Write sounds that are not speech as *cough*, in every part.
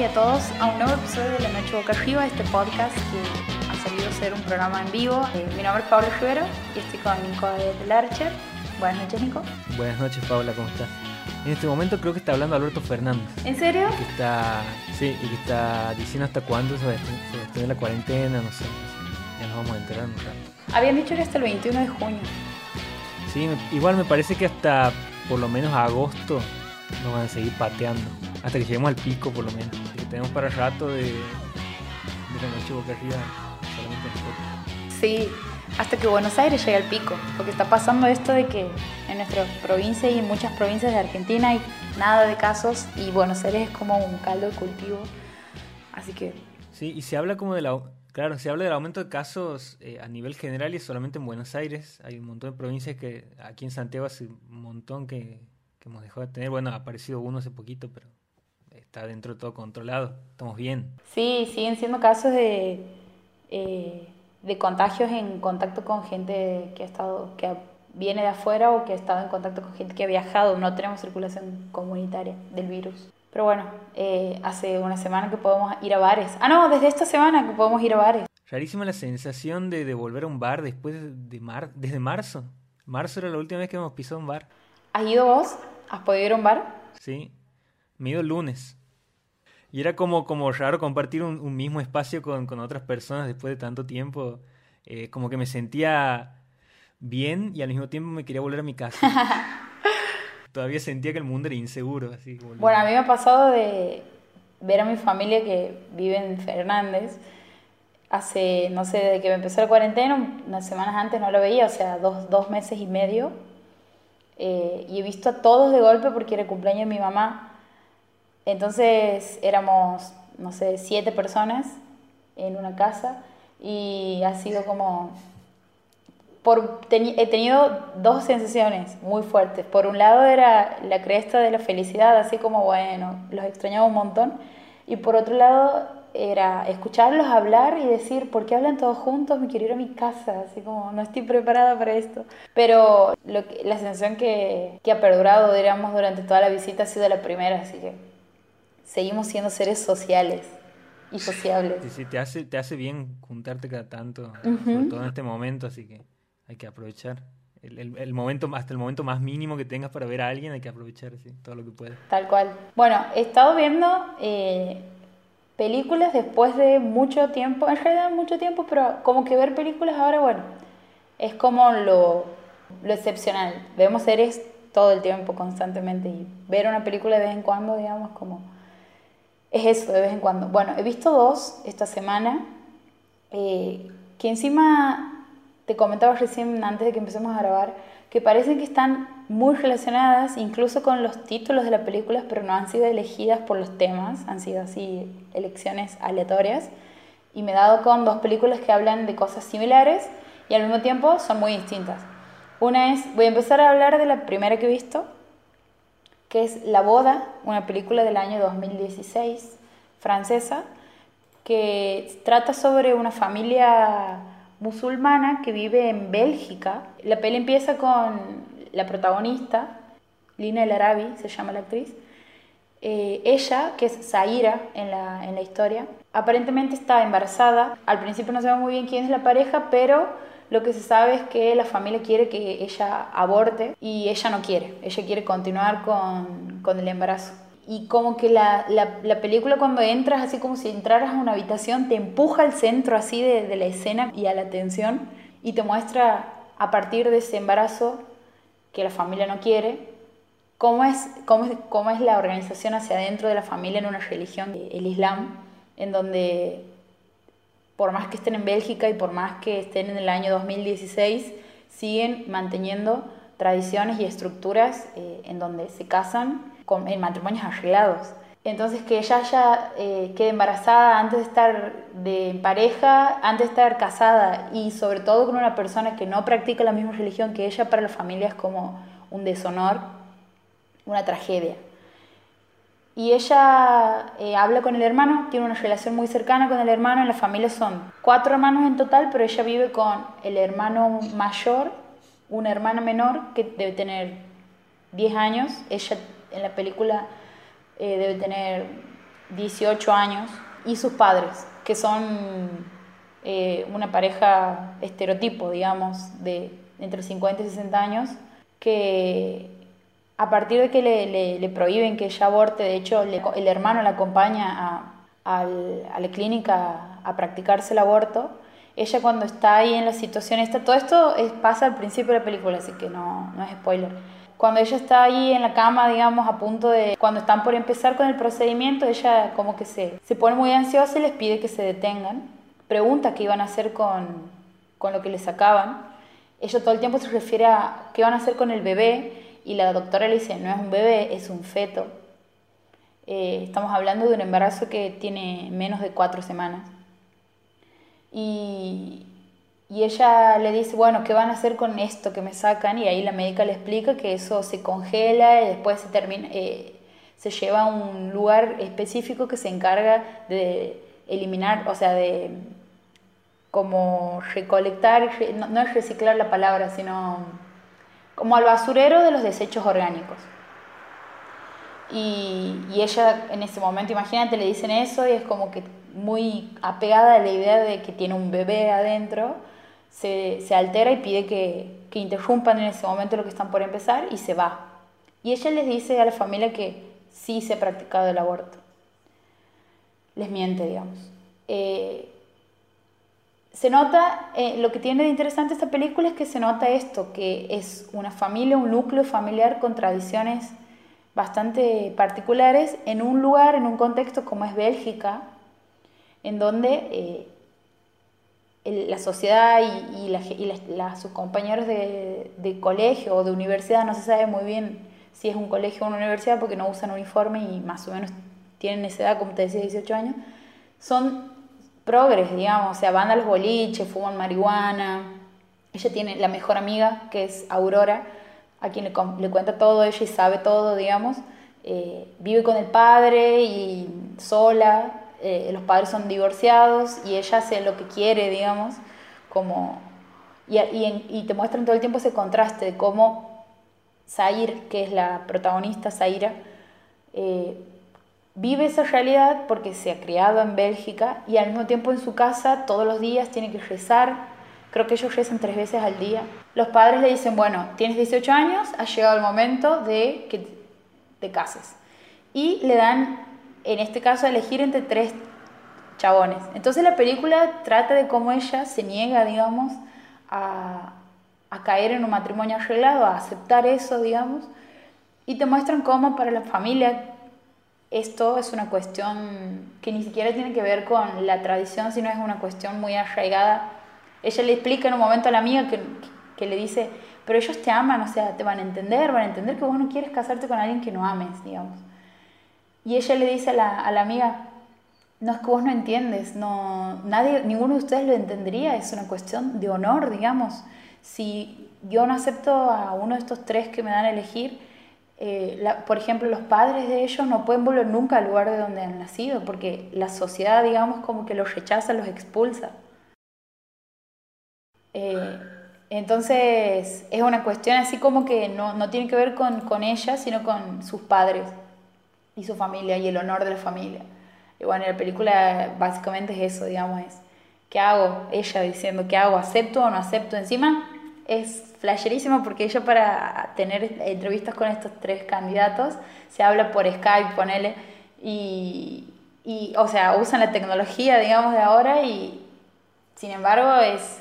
y a todos a un nuevo episodio de La Noche Boca Arriba, este podcast que ha salido a ser un programa en vivo. Eh, mi nombre es Pablo Rivero y estoy con Nico de Larcher. Buenas noches, Nico. Buenas noches, Paula, ¿cómo estás? En este momento creo que está hablando Alberto Fernández. ¿En serio? Que está, sí, y que está diciendo hasta cuándo se va a extender, la cuarentena, no sé. Ya nos vamos a enterar un rato. Habían dicho que hasta el 21 de junio. Sí, igual me parece que hasta por lo menos agosto nos van a seguir pateando. Hasta que lleguemos al pico, por lo menos. Tenemos para rato de, de la noche boca arriba solamente nosotros. Sí, hasta que Buenos Aires llegue al pico, porque está pasando esto de que en nuestra provincia y en muchas provincias de Argentina hay nada de casos y Buenos Aires es como un caldo de cultivo. Así que Sí, y se habla como de la... Claro, se habla del aumento de casos eh, a nivel general y solamente en Buenos Aires. Hay un montón de provincias que aquí en Santiago hace un montón que, que hemos dejado de tener. Bueno, ha aparecido uno hace poquito, pero está dentro de todo controlado. Estamos bien. sí, siguen siendo casos de, eh, de contagios en contacto con gente que ha estado, que viene de afuera o que ha estado en contacto con gente que ha viajado. No tenemos circulación comunitaria del virus. Pero bueno, eh, hace una semana que podemos ir a bares. Ah, no, desde esta semana que podemos ir a bares. Rarísima la sensación de, de volver a un bar después de, de mar, desde marzo. Marzo era la última vez que hemos pisado un bar. ¿Has ido vos? ¿Has podido ir a un bar? Sí, me he ido el lunes. Y era como, como raro compartir un, un mismo espacio con, con otras personas después de tanto tiempo. Eh, como que me sentía bien y al mismo tiempo me quería volver a mi casa. *laughs* Todavía sentía que el mundo era inseguro. Así. Bueno, a mí me ha pasado de ver a mi familia que vive en Fernández. Hace, no sé, desde que me empezó la cuarentena, unas semanas antes no lo veía, o sea, dos, dos meses y medio. Eh, y he visto a todos de golpe porque era el cumpleaños de mi mamá. Entonces éramos, no sé, siete personas en una casa y ha sido como por, teni- he tenido dos sensaciones muy fuertes. Por un lado era la cresta de la felicidad, así como, bueno, los extrañaba un montón. Y por otro lado era escucharlos hablar y decir, ¿por qué hablan todos juntos? Me quiero ir a mi casa, así como, no estoy preparada para esto. Pero lo que- la sensación que, que ha perdurado, diríamos, durante toda la visita ha sido la primera, así que seguimos siendo seres sociales y sociables. Sí, sí, te hace, te hace bien juntarte cada tanto, sobre todo en este momento, así que hay que aprovechar. El, el- el momento, hasta el momento más mínimo que tengas para ver a alguien, hay que aprovechar sí, todo lo que puedas. Tal cual. Bueno, he estado viendo eh, películas después de mucho tiempo, en realidad mucho tiempo, pero como que ver películas ahora, bueno, es como lo, lo excepcional. Vemos series todo el tiempo, constantemente, y ver una película de vez en cuando, digamos, como... Es eso, de vez en cuando. Bueno, he visto dos esta semana, eh, que encima te comentaba recién antes de que empecemos a grabar, que parecen que están muy relacionadas, incluso con los títulos de las películas, pero no han sido elegidas por los temas, han sido así elecciones aleatorias. Y me he dado con dos películas que hablan de cosas similares y al mismo tiempo son muy distintas. Una es, voy a empezar a hablar de la primera que he visto, que es La Boda, una película del año 2016, francesa, que trata sobre una familia musulmana que vive en Bélgica. La peli empieza con la protagonista, Lina El Arabi, se llama la actriz. Eh, ella, que es Zaira en la, en la historia, aparentemente está embarazada. Al principio no ve muy bien quién es la pareja, pero lo que se sabe es que la familia quiere que ella aborte y ella no quiere. Ella quiere continuar con, con el embarazo. Y como que la, la, la película cuando entras, así como si entraras a una habitación, te empuja al centro así de, de la escena y a la tensión y te muestra a partir de ese embarazo que la familia no quiere, cómo es, cómo es, cómo es la organización hacia adentro de la familia en una religión, el Islam, en donde por más que estén en Bélgica y por más que estén en el año 2016, siguen manteniendo tradiciones y estructuras eh, en donde se casan con, en matrimonios arreglados. Entonces que ella ya eh, quede embarazada antes de estar de pareja, antes de estar casada y sobre todo con una persona que no practica la misma religión que ella, para la familia es como un deshonor, una tragedia. Y ella eh, habla con el hermano, tiene una relación muy cercana con el hermano, en la familia son cuatro hermanos en total, pero ella vive con el hermano mayor, una hermana menor que debe tener 10 años, ella en la película eh, debe tener 18 años. Y sus padres, que son eh, una pareja estereotipo, digamos, de entre 50 y 60 años, que a partir de que le, le, prohíben que ella aborte, de hecho el hermano la acompaña a, la clínica a practicarse el aborto, ella cuando está ahí en la situación esta, todo esto es, pasa al principio de la película, así que no, no es spoiler. Cuando ella está ahí en la cama, digamos, a punto de, cuando están por empezar con el procedimiento, ella como que se, se pone muy ansiosa y les pide que se detengan. Pregunta qué iban a hacer con, con lo que le sacaban. Ella todo el tiempo se refiere a qué van a hacer con el bebé y la doctora le dice, no es un bebé, es un feto. Eh, estamos hablando de un embarazo que tiene menos de cuatro semanas. Y, y ella le dice, bueno, ¿qué van a hacer con esto que me sacan? Y ahí la médica le explica que eso se congela y después se, termina, eh, se lleva a un lugar específico que se encarga de eliminar, o sea, de como recolectar, no, es reciclar la palabra, sino como al basurero de los desechos orgánicos. Y, y, ella en ese momento, imagínate, le dicen eso y es como que muy apegada a la idea de que tiene un bebé adentro se, se altera y pide que, que, interrumpan en ese momento lo que están por empezar y se va. Y ella les dice a la familia que sí se ha practicado el aborto. Les miente, digamos. Eh, se nota, eh, lo que tiene de interesante esta película es que se nota esto, que es una familia, un núcleo familiar con tradiciones bastante particulares en un lugar, en un contexto como es Bélgica, en donde eh, la sociedad y, y, sus compañeros de, colegio o de universidad, no se sabe muy bien si es un colegio o una universidad porque no usan uniforme y más o menos tienen esa edad, como te decía, 18 años, son progres, digamos, o sea, van a los boliches, fuman marihuana. Ella tiene la mejor amiga, que es Aurora, a quien le, le cuenta todo, ella y sabe todo, digamos. Eh, vive con el padre y sola, eh, los padres son divorciados y ella hace lo que quiere, digamos, como... Y, y, te muestran todo el tiempo ese contraste de cómo Zair, que es la protagonista, Zaira, eh, vive esa realidad porque se ha criado en Bélgica y al mismo tiempo en su casa todos los días tiene que rezar. Creo que ellos rezan tres veces al día. Los padres le dicen, bueno, tienes 18 años, ha llegado el momento de que te cases. Y le dan en este caso, elegir entre tres chabones. Entonces la película trata de cómo ella se niega, digamos, a, a caer en un matrimonio arreglado, a aceptar eso, digamos, y te muestran cómo para la familia esto es una cuestión que ni siquiera tiene que ver con la tradición, sino es una cuestión muy arraigada. Ella le explica en un momento a la amiga que, que le dice, pero ellos te aman, o sea, te van a entender, van a entender que vos no quieres casarte con alguien que no ames, digamos. Y ella le dice a la, a la amiga, no es que vos no entiendes, no, nadie, ninguno de ustedes lo entendería, es una cuestión de honor, digamos. Si yo no acepto a uno de estos tres que me dan a elegir, eh, por ejemplo, los padres de ellos no pueden volver nunca al lugar de donde han nacido, porque la sociedad, digamos, como que los rechaza, los expulsa. Eh, entonces, es una cuestión así como que no, no tiene que ver con, con ella, sino con sus padres y su familia y el honor de la familia. Y bueno, la película básicamente es eso, digamos, es ¿qué hago? Ella diciendo ¿qué hago? ¿Acepto o no acepto? Encima es flasherísimo porque ella para tener entrevistas con estos tres candidatos se habla por Skype, ponele, y, y o sea, usan la tecnología, digamos, de ahora y sin embargo es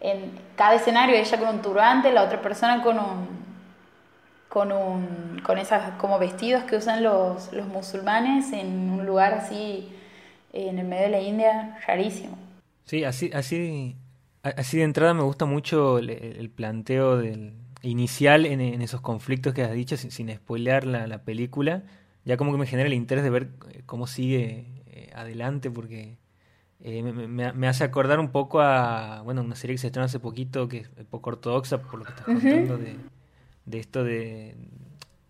en cada escenario ella con un turbante, la otra persona con un con, un, con esas como vestidos que usan los, los musulmanes en un lugar así en el medio de la India, rarísimo. Sí, así, así, así de entrada me gusta mucho el, planteo del inicial en, en, esos conflictos que has dicho, sin, sin spoilear la, la, película. Ya como que me genera el interés de ver eh, cómo sigue eh, adelante, porque eh, me, me, hace acordar un poco a bueno una serie que se estrenó hace poquito, que es poco ortodoxa, por lo que estás contando, de de esto de,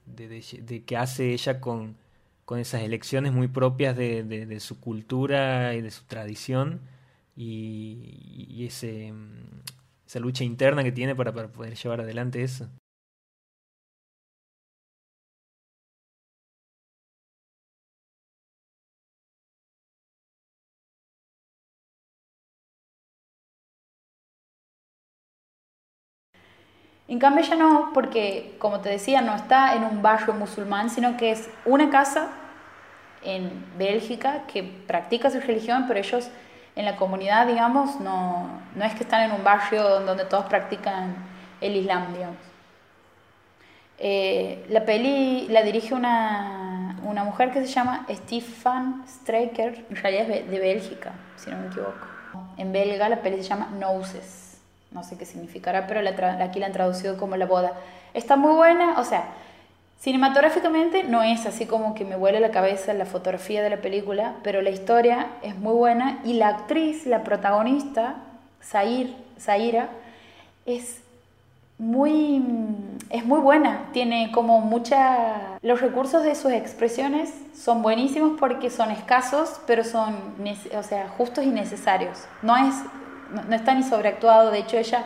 de, que hace ella con, con esas elecciones muy propias de, de, su cultura y de su tradición y, mm, esa lucha interna que tiene para, para poder llevar adelante eso. En cambio ella no, porque como te decía, no está en un barrio musulmán, sino que es una casa en Bélgica que practica su religión, pero ellos en la comunidad, digamos, no, no es que están en un barrio donde todos practican el Islam, digamos. Eh, la peli la dirige una, una, mujer que se llama Stefan Streiker, en realidad es de Bélgica, si no me equivoco. En belga la peli se llama Noses, no sé qué significará, pero la aquí la han traducido como La Boda. Está muy buena, o sea, cinematográficamente no es así como que me vuele la cabeza la fotografía de la película, pero la historia es muy buena y la actriz, la protagonista, Zair, Zaira, es muy, es muy buena, tiene como mucha... Los recursos de sus expresiones son buenísimos porque son escasos, pero son, o sea, justos y necesarios. No, es, no, está ni sobreactuado, de hecho ella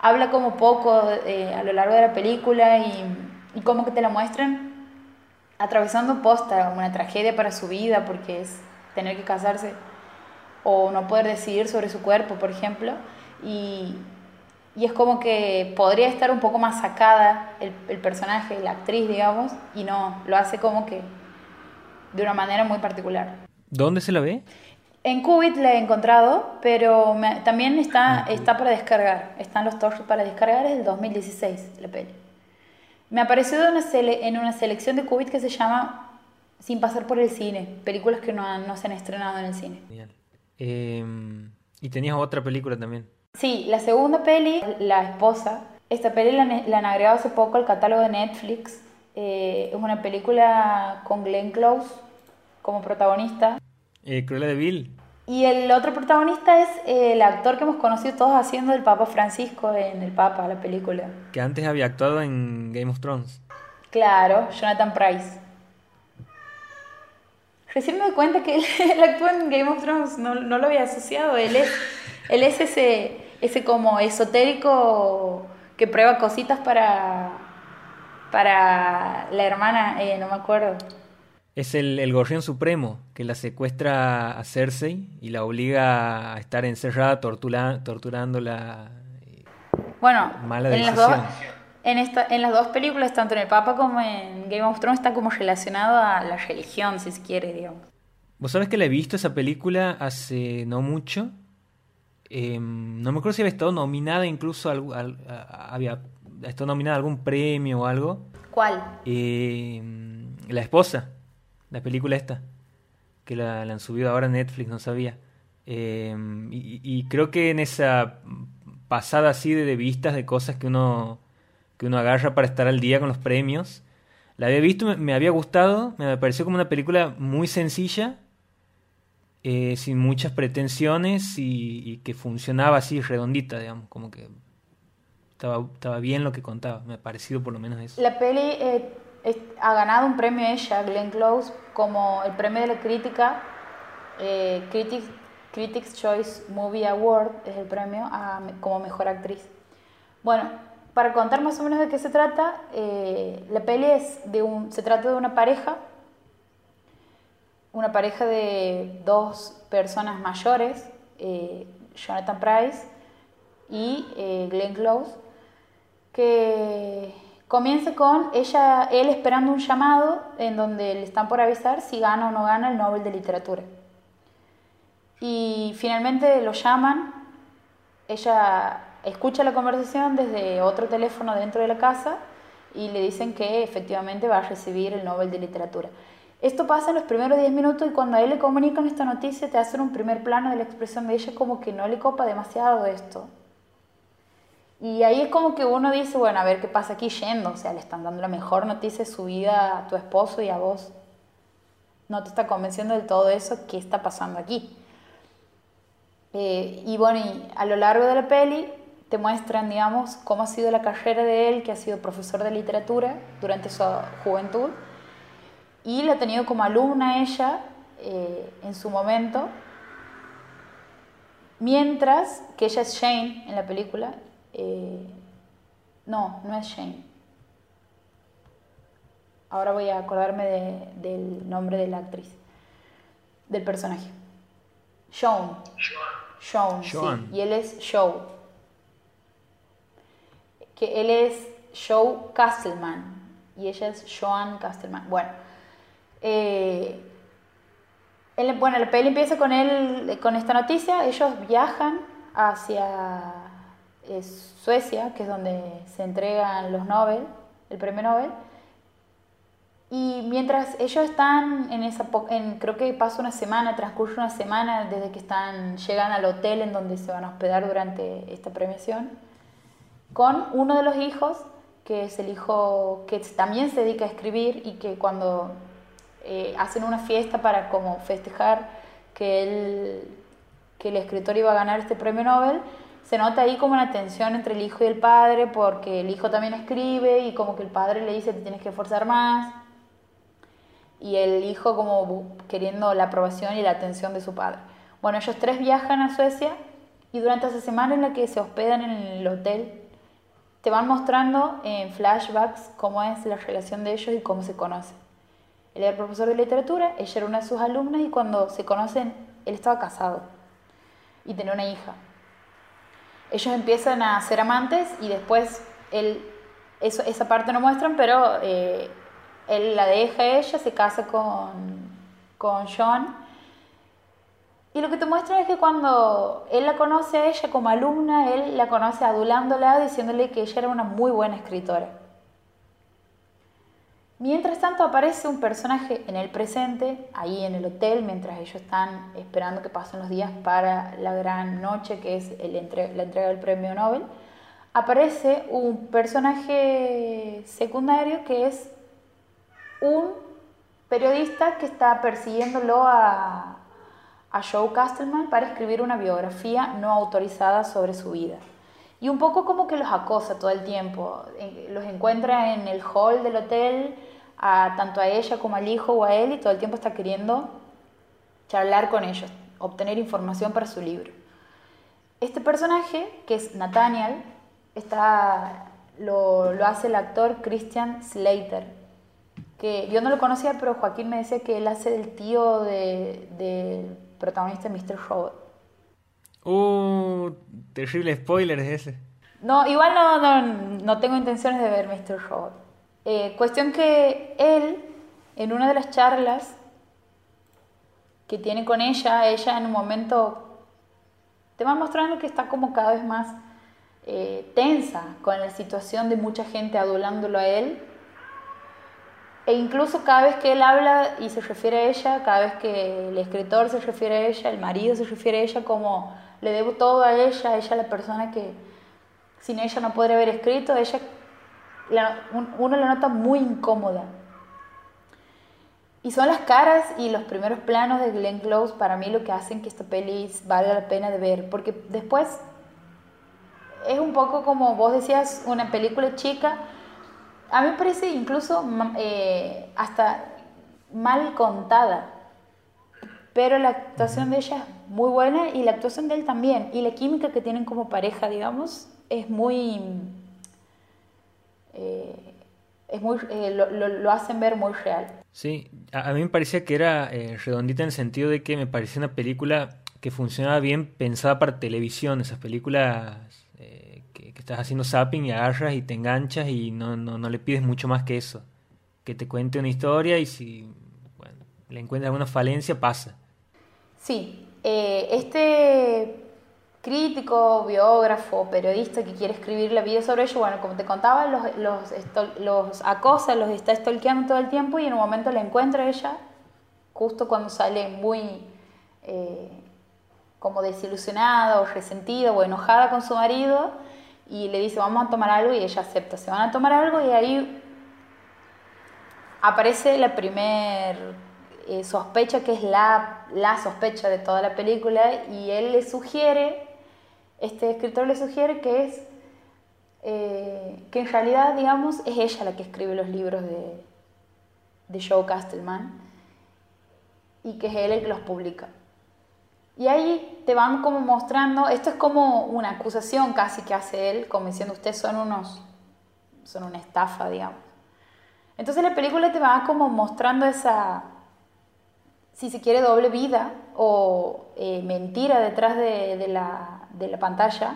habla como poco eh, a lo largo de la película y, y, como que te la muestran atravesando posta, una tragedia para su vida porque es tener que casarse o no poder decidir sobre su cuerpo, por ejemplo. Y, y es como que podría estar un poco más sacada el, el, personaje, la actriz, digamos, y no, lo hace como que de una manera muy particular. ¿Dónde se la ve? En Qubit la he encontrado, pero también está, está para descargar. Están los torres para descargar, es del 2016 la peli. Me apareció en una, en una selección de Qubit que se llama Sin pasar por el cine, películas que no, no se han estrenado en el cine. Eh, y tenías otra película también. Sí, la segunda peli, La Esposa. Esta peli la, han agregado hace poco al catálogo de Netflix. Eh, es una película con Glenn Close como protagonista. Eh, Cruella de Vil. Y el otro protagonista es eh, el actor que hemos conocido todos haciendo el Papa Francisco en El Papa, la película. Que antes había actuado en Game of Thrones. Claro, Jonathan Price. Recién me doy cuenta que *laughs* él, él actuó en Game of Thrones, no, no lo había asociado. Él es él es ese, ese como esotérico que prueba cositas para, para la hermana, eh, no me acuerdo. Es el, el gorrión supremo que la secuestra a Cersei y la obliga a estar encerrada tortura, torturándola. Bueno, en las, dos, en, esta, en las dos películas, tanto en El Papa como en Game of Thrones, está como relacionado a la religión, si se quiere, digamos. Vos sabés que la he visto esa película hace no mucho Em, no me acuerdo si había estado nominada incluso, al, había estado nominada a algún premio o algo. ¿Cuál? Em, la esposa, la película esta, que la, han subido ahora en Netflix, no sabía. Em, y, creo que en esa pasada así de, de, vistas de cosas que uno, que uno agarra para estar al día con los premios, la había visto, me, me había gustado, me pareció como una película muy sencilla, eh, sin muchas pretensiones y, que funcionaba así redondita, digamos, como que estaba, estaba bien lo que contaba, me ha parecido por lo menos eso. La peli eh, ha ganado un premio ella, Glenn Close, como el premio de la crítica, eh, Critics, Choice Movie Award, es el premio como mejor actriz. Bueno, para contar más o menos de qué se trata, la peli es de un, se trata de una pareja una pareja de dos personas mayores, eh, Jonathan Price y eh, Glenn Close, que comienza con ella, él esperando un llamado en donde le están por avisar si gana o no gana el Nobel de Literatura. Y finalmente lo llaman, ella escucha la conversación desde otro teléfono dentro de la casa y le dicen que efectivamente va a recibir el Nobel de Literatura. Esto pasa en los primeros 10 minutos y cuando a él le comunican esta noticia te hacen un primer plano de la expresión de ella como que no le copa demasiado esto. Y ahí es como que uno dice, bueno, a ver qué pasa aquí yendo, o sea, le están dando la mejor noticia de su vida a tu esposo y a vos. No te está convenciendo del todo eso, ¿qué está pasando aquí? Eh, y bueno, y a lo largo de la peli te muestran, digamos, cómo ha sido la carrera de él, que ha sido profesor de literatura durante su juventud y la ha tenido como alumna ella eh, en su momento, mientras que ella es Shane en la película. Eh, no, no es Shane. Ahora voy a acordarme del nombre de la actriz, del personaje. Sean. Sean, sí. Y él es Joe. que él es Joe Castleman y ella es Joan Castleman. Bueno, eh, bueno, la peli empieza con él, con esta noticia, ellos viajan hacia eh, Suecia, que es donde se entregan los Nobel, el premio Nobel, y mientras ellos están en esa, en, creo que pasa una semana, transcurre una semana desde que están, llegan al hotel en donde se van a hospedar durante esta premiación, con uno de los hijos, que es el hijo que también se dedica a escribir y que cuando eh, hacen una fiesta para como festejar que, él, que el escritor iba a ganar este premio Nobel, se nota ahí como una tensión entre el hijo y el padre, porque el hijo también escribe y como que el padre le dice te tienes que esforzar más y el hijo como queriendo la aprobación y la atención de su padre. Bueno, ellos tres viajan a Suecia y durante esa semana en la que se hospedan en el hotel, te van mostrando en flashbacks cómo es la relación de ellos y cómo se conocen. Él era profesor de literatura, ella era una de sus alumnas y cuando se conocen, él estaba casado y tenía una hija. Ellos empiezan a ser amantes y después él, eso, esa parte no muestran, pero eh, él la deja a ella, se casa con, con John. Y lo que te muestra es que cuando él la conoce a ella como alumna, él la conoce adulándola, diciéndole que ella era una muy buena escritora. Mientras tanto aparece un personaje en el presente, ahí en el hotel, mientras ellos están esperando que pasen los días para la gran noche que es el la entrega del premio Nobel. Aparece un personaje secundario que es un periodista que está persiguiéndolo a, a Joe Castleman para escribir una biografía no autorizada sobre su vida. Y un poco como que los acosa todo el tiempo. Los encuentra en el hall del hotel, a, tanto a ella como al hijo o a él, y todo el tiempo está queriendo charlar con ellos, obtener información para su libro. Este personaje, que es Nathaniel, está, lo, lo hace el actor Christian Slater, que yo no lo conocía, pero Joaquín me decía que él hace del tío del de protagonista Mr. Robot. Uh, terrible spoiler es ese. No, igual no, no, no tengo intenciones de ver Mr. Robot. Eh, cuestión que él, en una de las charlas que tiene con ella, ella en un momento te va mostrando que está como cada vez más eh, tensa con la situación de mucha gente adulándolo a él. E incluso cada vez que él habla y se refiere a ella, cada vez que el escritor se refiere a ella, el marido se refiere a ella como le debo todo a ella, ella la persona que sin ella no podría haber escrito, ella uno la nota muy incómoda. Y son las caras y los primeros planos de Glenn Close para mí lo que hacen que esta peli valga la pena de ver, porque después es un poco como vos decías, una película chica, a mí me parece incluso eh, hasta mal contada, pero la actuación de ella es muy buena y la actuación de él también, y la química que tienen como pareja, digamos, es muy... Eh, es muy eh, lo, hacen ver muy real. Sí, a, mí me parecía que era redondita en el sentido de que me parecía una película que funcionaba bien pensada para televisión, esas películas que, estás haciendo zapping y agarras y te enganchas y no, no, no, le pides mucho más que eso. Que te cuente una historia y si le encuentras alguna falencia, pasa. Sí, eh, este crítico, biógrafo, periodista que quiere escribir la vida sobre ello, bueno, como te contaba, los, los, los acosa, los está stalkeando todo el tiempo y en un momento la encuentra ella, justo cuando sale muy eh, como desilusionada o resentida o enojada con su marido y le dice vamos a tomar algo y ella acepta, se van a tomar algo y ahí aparece la primer eh, sospecha que es la, la sospecha de toda la película y él le sugiere, este escritor le sugiere que es eh, que en realidad digamos es ella la que escribe los libros de, de Joe Castleman y que es él el que los publica. Y ahí te van como mostrando, esto es como una acusación casi que hace él, como diciendo ustedes son unos, son una estafa, digamos. Entonces la película te va como mostrando esa, si se quiere, doble vida o eh, mentira detrás de, la, de, la, pantalla,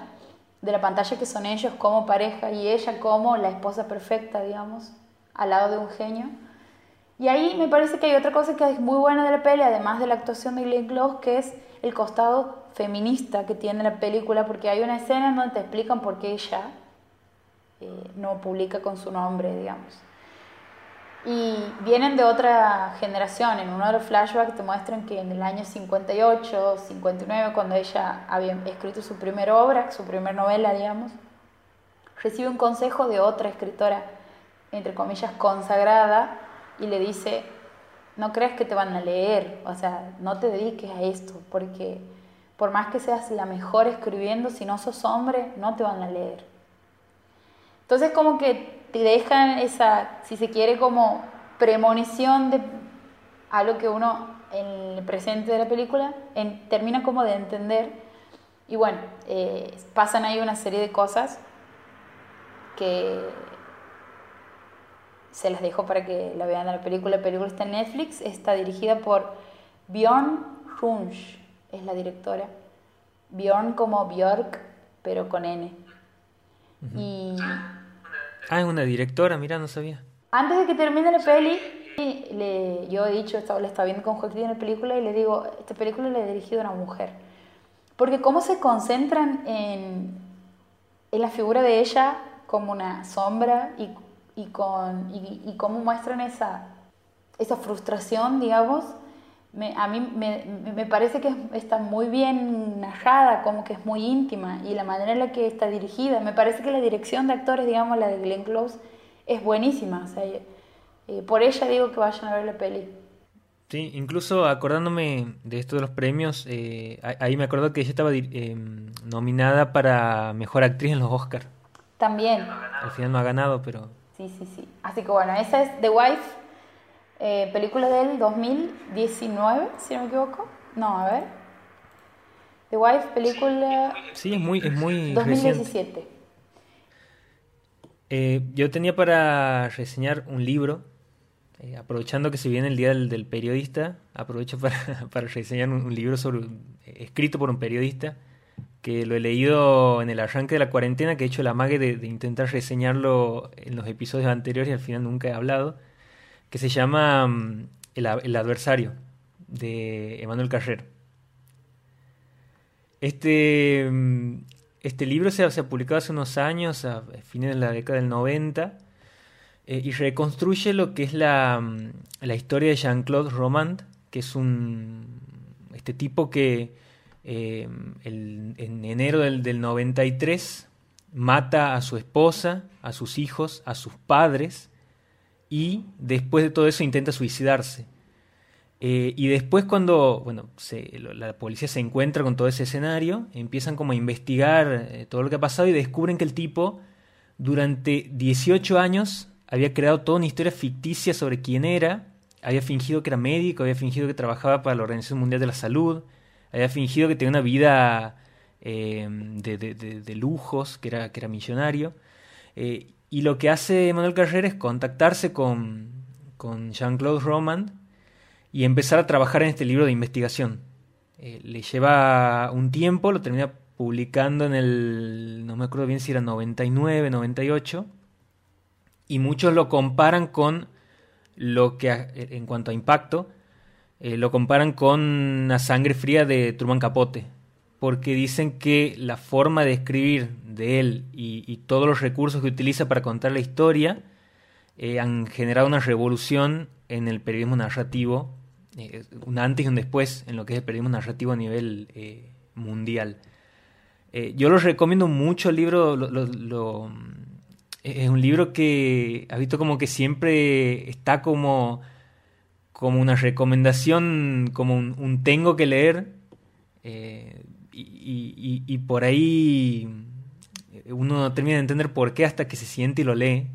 de la pantalla que son ellos como pareja y ella como la esposa perfecta, digamos, al lado de un genio. Y ahí me parece que hay otra cosa que es muy buena de la peli, además de la actuación de Glenn Close, que es el costado feminista que tiene la película, porque hay una escena en donde te explican por qué ella eh, no publica con su nombre, digamos. Y vienen de otra generación. En uno de los flashbacks te muestran que en el año 58, 59, cuando ella había escrito su primera obra, su primera novela, digamos, recibe un consejo de otra escritora, entre comillas, consagrada, y le dice, no creas que te van a leer, o sea, no te dediques a esto, porque por más que seas la mejor escribiendo, si no sos hombre, no te van a leer. Entonces como que te dejan esa, si se quiere, como premonición de algo que uno en el presente de la película termina como de entender. Y bueno, eh, pasan ahí una serie de cosas que se las dejo para que la vean en la película. La película está en Netflix, está dirigida por Bjorn Runsch, es la directora. Bjorn como Björk, pero con N. Y... Ah, es una directora, mira, no sabía. Antes de que termine la peli, le, yo he dicho, estaba, le estaba viendo con Joaquín la película y le digo, esta película la he dirigido a una mujer. Porque cómo se concentran en, en la figura de ella como una sombra y y, con, y, cómo muestran esa, esa frustración, digamos, a mí me, me, parece que está muy bien narrada, como que es muy íntima y la manera en la que está dirigida. Me parece que la dirección de actores, digamos, la de Glenn Close, es buenísima. O sea, eh, por ella digo que vayan a ver la peli. Sí, incluso acordándome de esto de los premios, eh, ahí me acuerdo que ella estaba eh, nominada para Mejor Actriz en los Oscars. También. Al final no ha ganado, pero Sí, sí, sí. Así que bueno, esa es The Wife, eh, película del 2019, si no me equivoco. No, a ver. The Wife, película... Sí, es muy... Es muy 2017. Eh, yo tenía para reseñar un libro, eh, aprovechando que se viene el Día del, Periodista, aprovecho para, *laughs* para reseñar un, libro sobre, escrito por un periodista que lo he leído en el arranque de la cuarentena, que he hecho la mague de, intentar reseñarlo en los episodios anteriores y al final nunca he hablado, que se llama mm, el, adversario, de Emanuel Carrer. Este, mm, este libro se, ha publicado hace unos años, a fines de la década del 90, eh, y reconstruye lo que es la, mm, la historia de Jean-Claude Romand, que es un este tipo que eh, en enero del, del 93 mata a su esposa, a sus hijos, a sus padres y después de todo eso intenta suicidarse. Eh, y después cuando bueno, la policía se encuentra con todo ese escenario, empiezan como a investigar eh, todo lo que ha pasado y descubren que el tipo durante 18 años había creado toda una historia ficticia sobre quién era, había fingido que era médico, había fingido que trabajaba para la Organización Mundial de la Salud, había fingido que tenía una vida eh, de, lujos, que era, que era millonario. Y lo que hace Manuel Carrer es contactarse con, Jean-Claude Romand y empezar a trabajar en este libro de investigación. Eh, le lleva un tiempo, lo termina publicando en el, no me acuerdo bien si era 99, 98, y muchos lo comparan con lo que, en cuanto a impacto, eh, lo comparan con la sangre fría de Truman Capote, porque dicen que la forma de escribir de él y, todos los recursos que utiliza para contar la historia eh, han generado una revolución en el periodismo narrativo, eh, un antes y un después en lo que es el periodismo narrativo a nivel mundial. yo los recomiendo mucho el libro, es un libro que ha visto como que siempre está como como una recomendación, como un, tengo que leer, eh, y, por ahí uno no termina de entender por qué hasta que se siente y lo lee.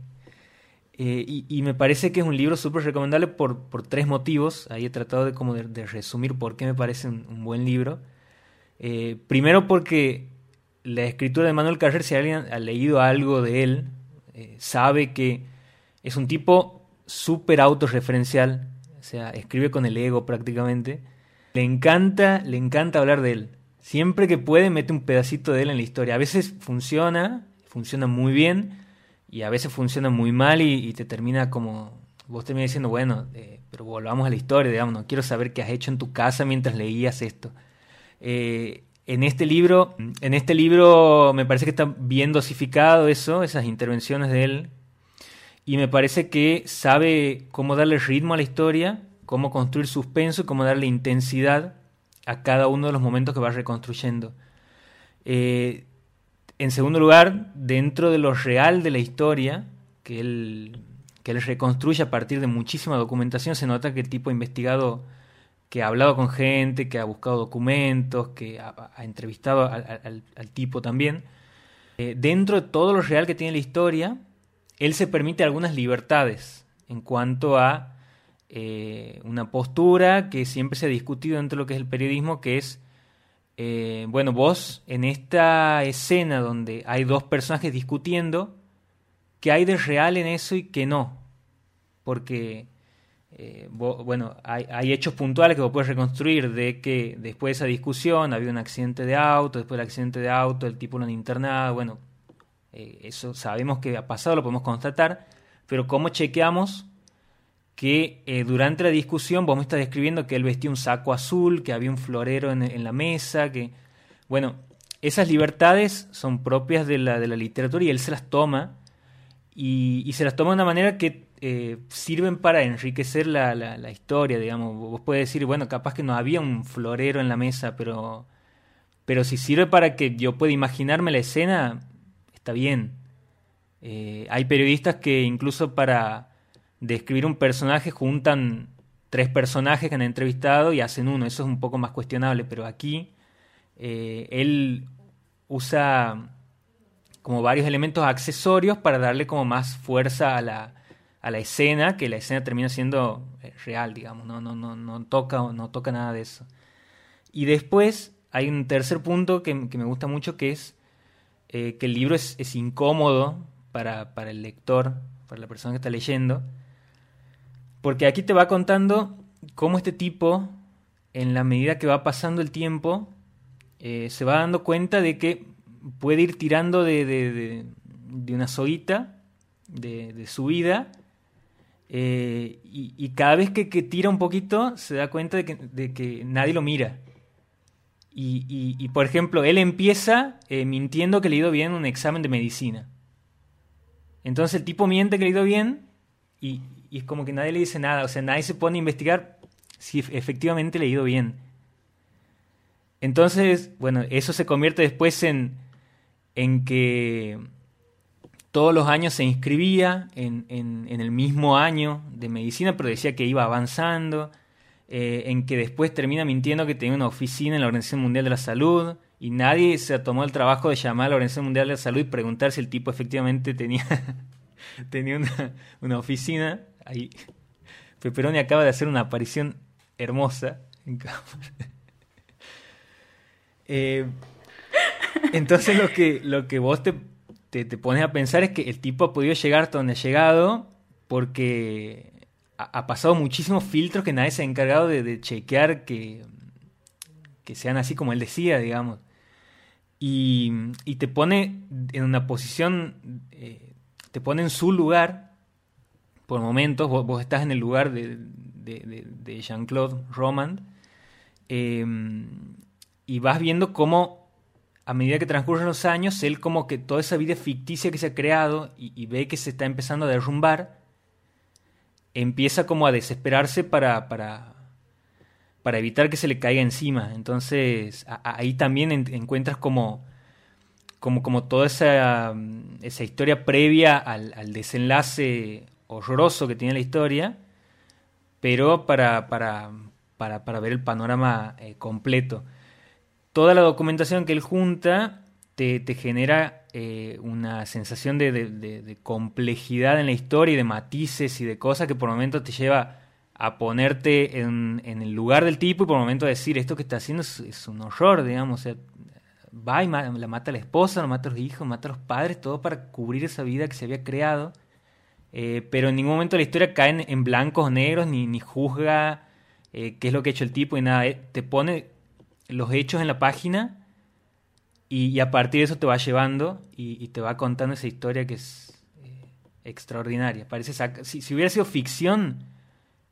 Eh, y, me parece que es un libro súper recomendable por, tres motivos. Ahí he tratado de, como de, resumir por qué me parece un, buen libro. Eh, primero porque la escritura de Manuel Carrer, si alguien ha leído algo de él, sabe que es un tipo súper autorreferencial, o sea, escribe con el ego prácticamente. Le encanta, le encanta hablar de él. Siempre que puede mete un pedacito de él en la historia. A veces funciona, funciona muy bien, y a veces funciona muy mal y, te termina como... Vos terminas diciendo, bueno, eh, pero volvamos a la historia, digamos, no quiero saber qué has hecho en tu casa mientras leías esto. Eh, en este libro, en este libro me parece que está bien dosificado eso, esas intervenciones de él, y me parece que sabe cómo darle ritmo a la historia, cómo construir suspenso, cómo darle intensidad a cada uno de los momentos que va reconstruyendo. Eh, en segundo lugar, dentro de lo real de la historia, que él, que él reconstruye a partir de muchísima documentación, se nota que el tipo ha investigado, que ha hablado con gente, que ha buscado documentos, que ha, entrevistado al, tipo también. Eh, dentro de todo lo real que tiene la historia, él se permite algunas libertades en cuanto a eh, una postura que siempre se ha discutido dentro de lo que es el periodismo, que es, eh, bueno, vos en esta escena donde hay dos personajes discutiendo, ¿qué hay de real en eso y qué no? Porque, eh, bueno, hay, hechos puntuales que vos puedes reconstruir de que después de esa discusión había un accidente de auto, después del accidente de auto el tipo lo han internado, bueno, eso sabemos que ha pasado, lo podemos constatar, pero ¿cómo chequeamos que eh, durante la discusión vos me estás describiendo que él vestía un saco azul, que había un florero en, la mesa, que... Bueno, esas libertades son propias de la, de la literatura y él se las toma y, se las toma de una manera que eh, sirven para enriquecer la, la, historia, digamos. Vos puedes decir, bueno, capaz que no había un florero en la mesa, pero, pero si sirve para que yo pueda imaginarme la escena, está bien. Eh, hay periodistas que incluso para describir un personaje juntan tres personajes que han entrevistado y hacen uno. Eso es un poco más cuestionable, pero aquí eh, él usa como varios elementos accesorios para darle como más fuerza a la, a la escena, que la escena termina siendo eh, real, digamos, no, no, no, no, toca, no toca nada de eso. Y después hay un tercer punto que, que me gusta mucho, que es eh, que el libro es, incómodo para, para, el lector, para la persona que está leyendo, porque aquí te va contando cómo este tipo, en la medida que va pasando el tiempo, eh, se va dando cuenta de que puede ir tirando de, de, una soguita de, su vida eh, y, cada vez que, que, tira un poquito se da cuenta de que, que nadie lo mira. Y, por ejemplo, él empieza eh, mintiendo que le ha ido bien un examen de medicina. Entonces el tipo miente que le ha ido bien y, es como que nadie le dice nada. O sea, nadie se pone a investigar si efectivamente le ha ido bien. Entonces, bueno, eso se convierte después en, en que todos los años se inscribía en, en, el mismo año de medicina, pero decía que iba avanzando eh, en que después termina mintiendo que tenía una oficina en la Organización Mundial de la Salud y nadie se tomó el trabajo de llamar a la Organización Mundial de la Salud y preguntar si el tipo efectivamente tenía, *laughs* tenía una, oficina. Ahí. Peperoni acaba de hacer una aparición hermosa en *laughs* eh, entonces lo que, lo que vos te, te, te, pones a pensar es que el tipo ha podido llegar hasta donde ha llegado porque ha pasado muchísimos filtros que nadie se ha encargado de, chequear que, que, sean así como él decía, digamos. Y, te pone en una posición, eh, te pone en su lugar, por momentos, vos, estás en el lugar de, de, Jean-Claude Romand, eh, y vas viendo cómo a medida que transcurren los años, él como que toda esa vida ficticia que se ha creado y ve que se está empezando a derrumbar, empieza como a desesperarse para, para, para evitar que se le caiga encima. Entonces ahí también encuentras como, como, como toda esa, esa historia previa al, desenlace horroroso que tiene la historia, pero para, para, para, para ver el panorama eh, completo. Toda la documentación que él junta te, te genera eh, una sensación de, complejidad en la historia y de matices y de cosas que por momentos te lleva a ponerte en, el lugar del tipo y por momentos decir esto que está haciendo es, un horror, digamos. Va y la mata a la esposa, lo mata a los hijos, mata a los padres, todo para cubrir esa vida que se había creado. Eh, pero en ningún momento la historia cae en, blancos negros, ni, ni juzga eh, qué es lo que ha hecho el tipo y nada. te pone los hechos en la página y, a partir de eso te va llevando y, te va contando esa historia que es eh, extraordinaria. Parece si, hubiera sido ficción,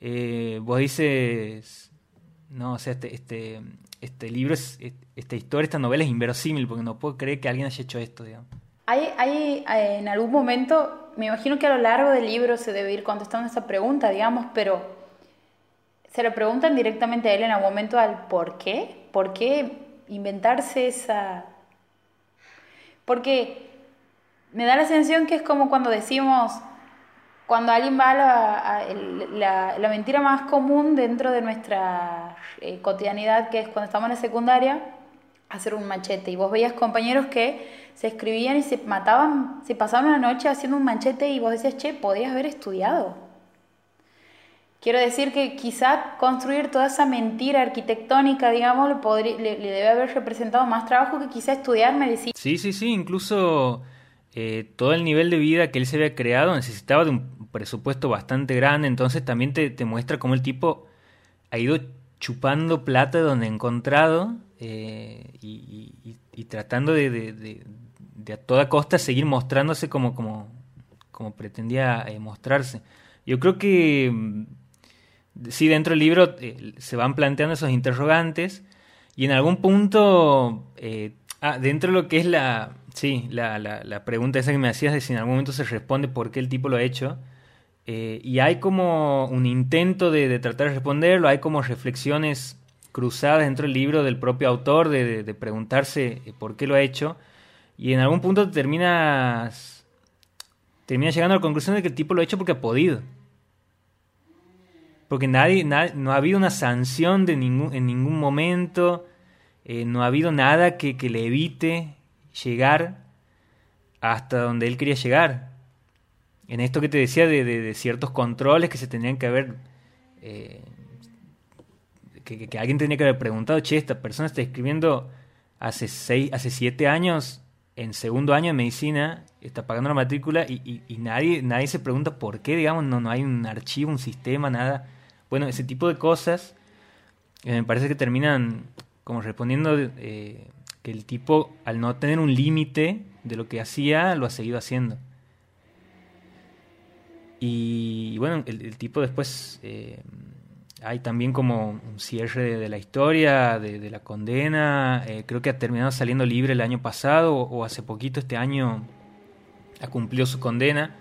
eh, vos dices, no, o sea, este, este, este libro, es, esta historia, esta novela es inverosímil porque no puedo creer que alguien haya hecho esto. Hay, hay en algún momento, me imagino que a lo largo del libro se debe ir contestando esa pregunta, digamos, pero se le preguntan directamente a él en algún momento al por qué, por qué inventarse esa, porque me da la sensación que es como cuando decimos, cuando alguien va a la, mentira más común dentro de nuestra eh, cotidianidad, que es cuando estamos en la secundaria, hacer un machete. Y vos veías compañeros que se escribían y se mataban, se pasaban una noche haciendo un machete y vos decías, che, podías haber estudiado. Quiero decir que quizá construir toda esa mentira arquitectónica, digamos, le, le, debe haber representado más trabajo que quizá estudiar medicina. Sí, sí, sí, incluso eh, todo el nivel de vida que él se había creado necesitaba de un presupuesto bastante grande, entonces también te, te muestra cómo el tipo ha ido chupando plata donde ha encontrado eh, y, tratando de, a toda costa seguir mostrándose como, como, como pretendía eh, mostrarse. Yo creo que sí, dentro del libro eh, se van planteando esos interrogantes y en algún punto, eh, ah, dentro de lo que es la, sí, la, la, pregunta esa que me hacías de si en algún momento se responde por qué el tipo lo ha hecho, eh, y hay como un intento de, tratar de responderlo, hay como reflexiones cruzadas dentro del libro del propio autor de, de preguntarse por qué lo ha hecho, y en algún punto terminas, terminas llegando a la conclusión de que el tipo lo ha hecho porque ha podido porque nadie, no ha habido una sanción de ningún, en ningún momento, eh, no ha habido nada que, le evite llegar hasta donde él quería llegar. En esto que te decía de, ciertos controles que se tenían que haber... Eh, que, alguien tenía que haber preguntado, che, esta persona está escribiendo hace, seis, hace siete años, en segundo año de medicina, está pagando la matrícula y, y, nadie, nadie se pregunta por qué, digamos, no, no hay un archivo, un sistema, nada bueno, ese tipo de cosas eh, me parece que terminan como respondiendo eh, que el tipo, al no tener un límite de lo que hacía, lo ha seguido haciendo. Y, bueno, el, tipo después eh, hay también como un cierre de, la historia, de, la condena. creo que ha terminado saliendo libre el año pasado o, hace poquito este año ha cumplido su condena.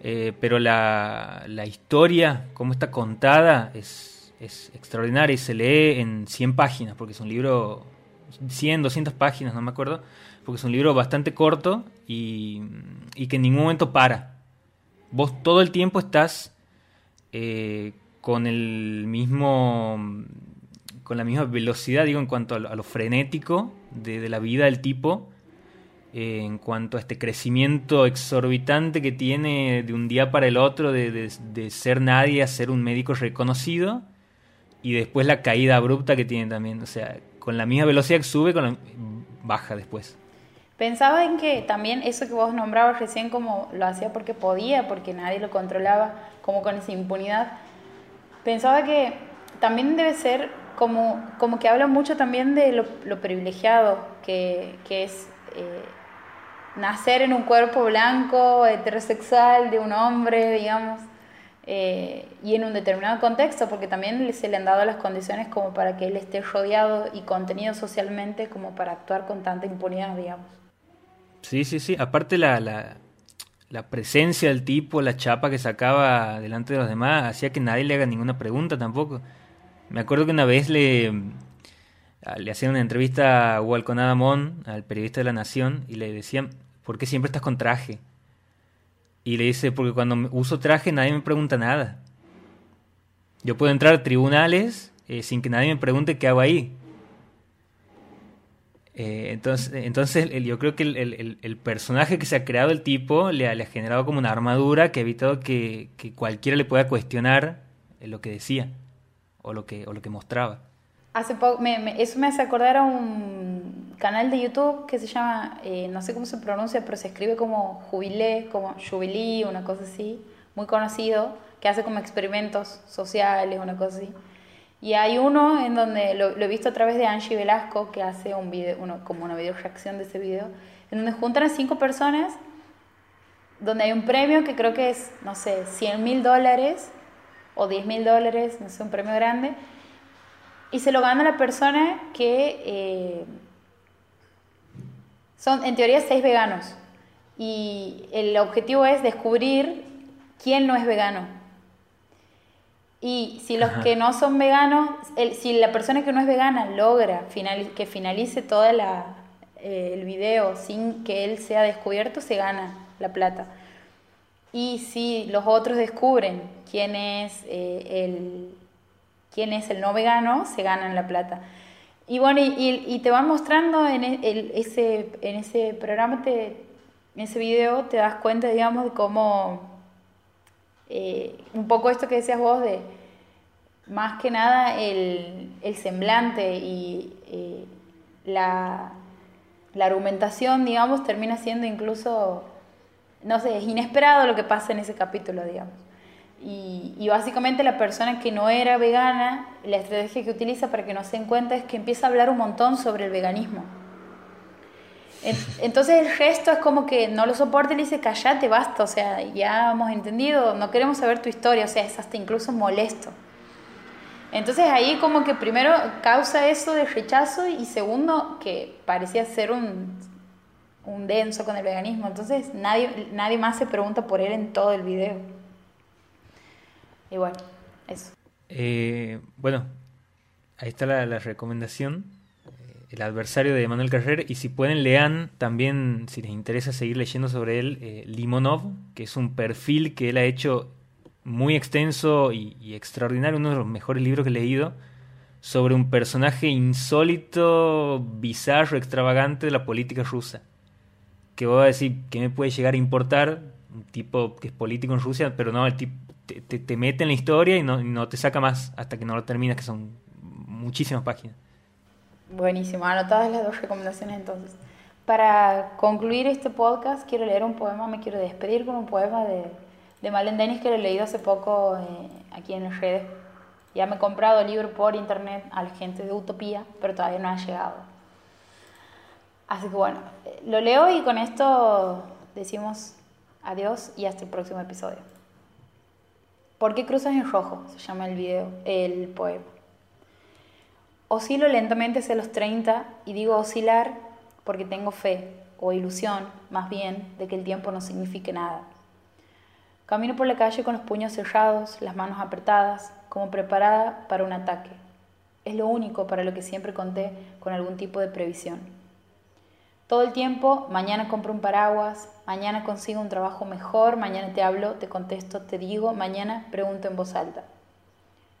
Eh, pero la, la, historia, como está contada, es, es, extraordinaria y se lee en 100 páginas, porque es un libro, 100, 200 páginas, no me acuerdo, porque es un libro bastante corto y, y que en ningún momento para. Vos todo el tiempo estás eh, con el mismo con la misma velocidad, digo, en cuanto a lo, frenético de, la vida del tipo, en cuanto a este crecimiento exorbitante que tiene de un día para el otro de, ser nadie a ser un médico reconocido y después la caída abrupta que tiene también, o sea, con la misma velocidad que sube, con baja después. Pensaba en que también eso que vos nombrabas recién como lo hacía porque podía, porque nadie lo controlaba, como con esa impunidad. Pensaba que también debe ser como, como que habla mucho también de lo, privilegiado que, que es eh, nacer en un cuerpo blanco, heterosexual, de un hombre, digamos, eh, y en un determinado contexto, porque también se le han dado las condiciones como para que él esté rodeado y contenido socialmente como para actuar con tanta impunidad, digamos. Sí, sí, sí. Aparte la, la presencia del tipo, la chapa que sacaba delante de los demás, hacía que nadie le haga ninguna pregunta tampoco. Me acuerdo que una vez le, le hacían una entrevista a Walcon Adamón, al periodista de La Nación, y le decían, ¿por qué siempre estás con traje? Y le dice, porque cuando uso traje nadie me pregunta nada. Yo puedo entrar a tribunales eh, sin que nadie me pregunte qué hago ahí. Eh, entonces, entonces yo creo que el, personaje que se ha creado el tipo le ha, generado como una armadura que ha evitado que, cualquiera le pueda cuestionar eh, lo que decía o lo que, o lo que mostraba. Hace poco, eso me hace acordar a un canal de YouTube que se llama, eh, no sé cómo se pronuncia, pero se escribe como Jubilé, como Jubilí, una cosa así, muy conocido, que hace como experimentos sociales, una cosa así. Y hay uno en donde lo, he visto a través de Angie Velasco, que hace un video, uno, como una video reacción de ese video, en donde juntan a cinco personas, donde hay un premio que creo que es, no sé, 100 mil dólares o 10 mil dólares, no sé, un premio grande, y se lo gana la persona que eh, son, en teoría, seis veganos. Y el objetivo es descubrir quién no es vegano. Y si los que no son veganos, si la persona que no es vegana logra que finalice todo eh, el video sin que él sea descubierto, se gana la plata. Y si los otros descubren quién es, eh, el, quién es el no vegano, se ganan la plata. Y bueno, y, te van mostrando en, e, ese, en ese programa, en ese video, te das cuenta, digamos, de cómo eh, un poco esto que decías vos de más que nada el, semblante y eh, la, la, argumentación, digamos, termina siendo incluso, no sé, es inesperado lo que pasa en ese capítulo, digamos. Y, y, básicamente la persona que no era vegana, la estrategia que utiliza para que no se den cuenta es que empieza a hablar un montón sobre el veganismo. Entonces el gesto es como que no lo soporta y le dice, callate, basta, o sea, ya hemos entendido, no queremos saber tu historia, o sea, es hasta incluso molesto. Entonces ahí como que primero causa eso de rechazo y segundo que parecía ser un, un denso con el veganismo, entonces nadie, nadie más se pregunta por él en todo el video. Bueno, eso. Eh, bueno, ahí está la recomendación. El adversario de Manuel Carrer. Y si pueden, lean también, si les interesa seguir leyendo sobre él, eh, Limonov, que es un perfil que él ha hecho muy extenso y, extraordinario, uno de los mejores libros que he leído, sobre un personaje insólito, bizarro, extravagante de la política rusa. Que voy a decir, que me puede llegar a importar? Un tipo que es político en Rusia, pero no, el tipo te, mete en la historia y no, te saca más hasta que no lo terminas, que son muchísimas páginas. Buenísimo, anotadas las dos recomendaciones entonces. Para concluir este podcast quiero leer un poema, me quiero despedir con un poema de, de Malen Denis que lo he leído hace poco eh, aquí en las redes. Ya me he comprado el libro por internet a la gente de Utopía, pero todavía no ha llegado. Así que bueno, lo leo y con esto decimos adiós y hasta el próximo episodio. ¿Por qué cruzas en rojo? Se llama el video, el poema. Oscilo lentamente hacia los 30 y digo oscilar porque tengo fe, o ilusión, más bien, de que el tiempo no signifique nada. Camino por la calle con los puños cerrados, las manos apretadas, como preparada para un ataque. Es lo único para lo que siempre conté con algún tipo de previsión. Todo el tiempo, mañana compro un paraguas, mañana consigo un trabajo mejor, mañana te hablo, te contesto, te digo, mañana pregunto en voz alta.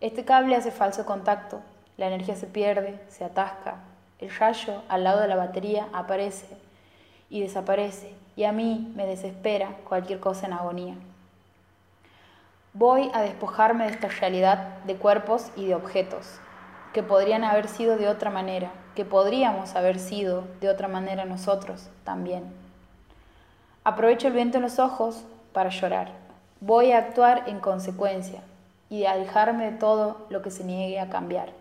Este cable hace falso contacto, la energía se pierde, se atasca, el rayo al lado de la batería aparece y desaparece, y a mí me desespera cualquier cosa en agonía. Voy a despojarme de esta realidad de cuerpos y de objetos, que podrían haber sido de otra manera, que podríamos haber sido de otra manera nosotros también. Aprovecho el viento en los ojos para llorar. Voy a actuar en consecuencia y a alejarme de todo lo que se niegue a cambiar.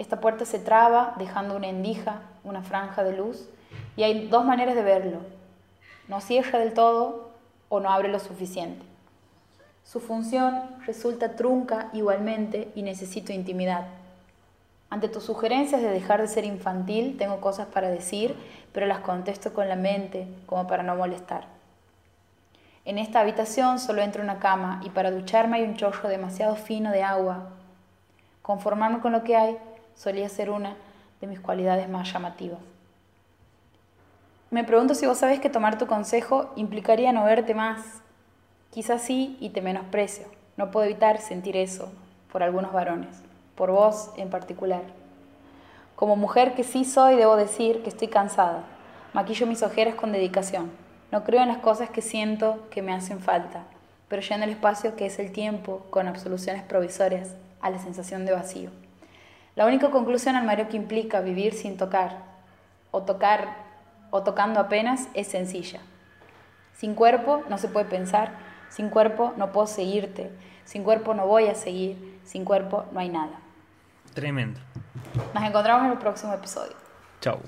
Esta puerta se traba dejando una endija, una franja de luz, y hay dos maneras de verlo. No cierra del todo o no abre lo suficiente. Su función resulta trunca igualmente y necesito intimidad. Ante tus sugerencias de dejar de ser infantil, tengo cosas para decir, pero las contesto con la mente, como para no molestar. En esta habitación solo entro una cama y para ducharme hay un chorro demasiado fino de agua. Conformarme con lo que hay solía ser una de mis cualidades más llamativas. Me pregunto si vos sabés que tomar tu consejo implicaría no verte más. Quizás sí y te menosprecio. No puedo evitar sentir eso por algunos varones por vos en particular. Como mujer que sí soy, debo decir que estoy cansada. Maquillo mis ojeras con dedicación. No creo en las cosas que siento que me hacen falta, pero lleno el espacio que es el tiempo con absoluciones provisorias a la sensación de vacío. La única conclusión al Mario que implica vivir sin tocar, o tocar, o tocando apenas, es sencilla. Sin cuerpo no se puede pensar, sin cuerpo no puedo seguirte, sin cuerpo no voy a seguir, sin cuerpo no hay nada. Tremendo. Nos encontramos en el próximo episodio. Chao.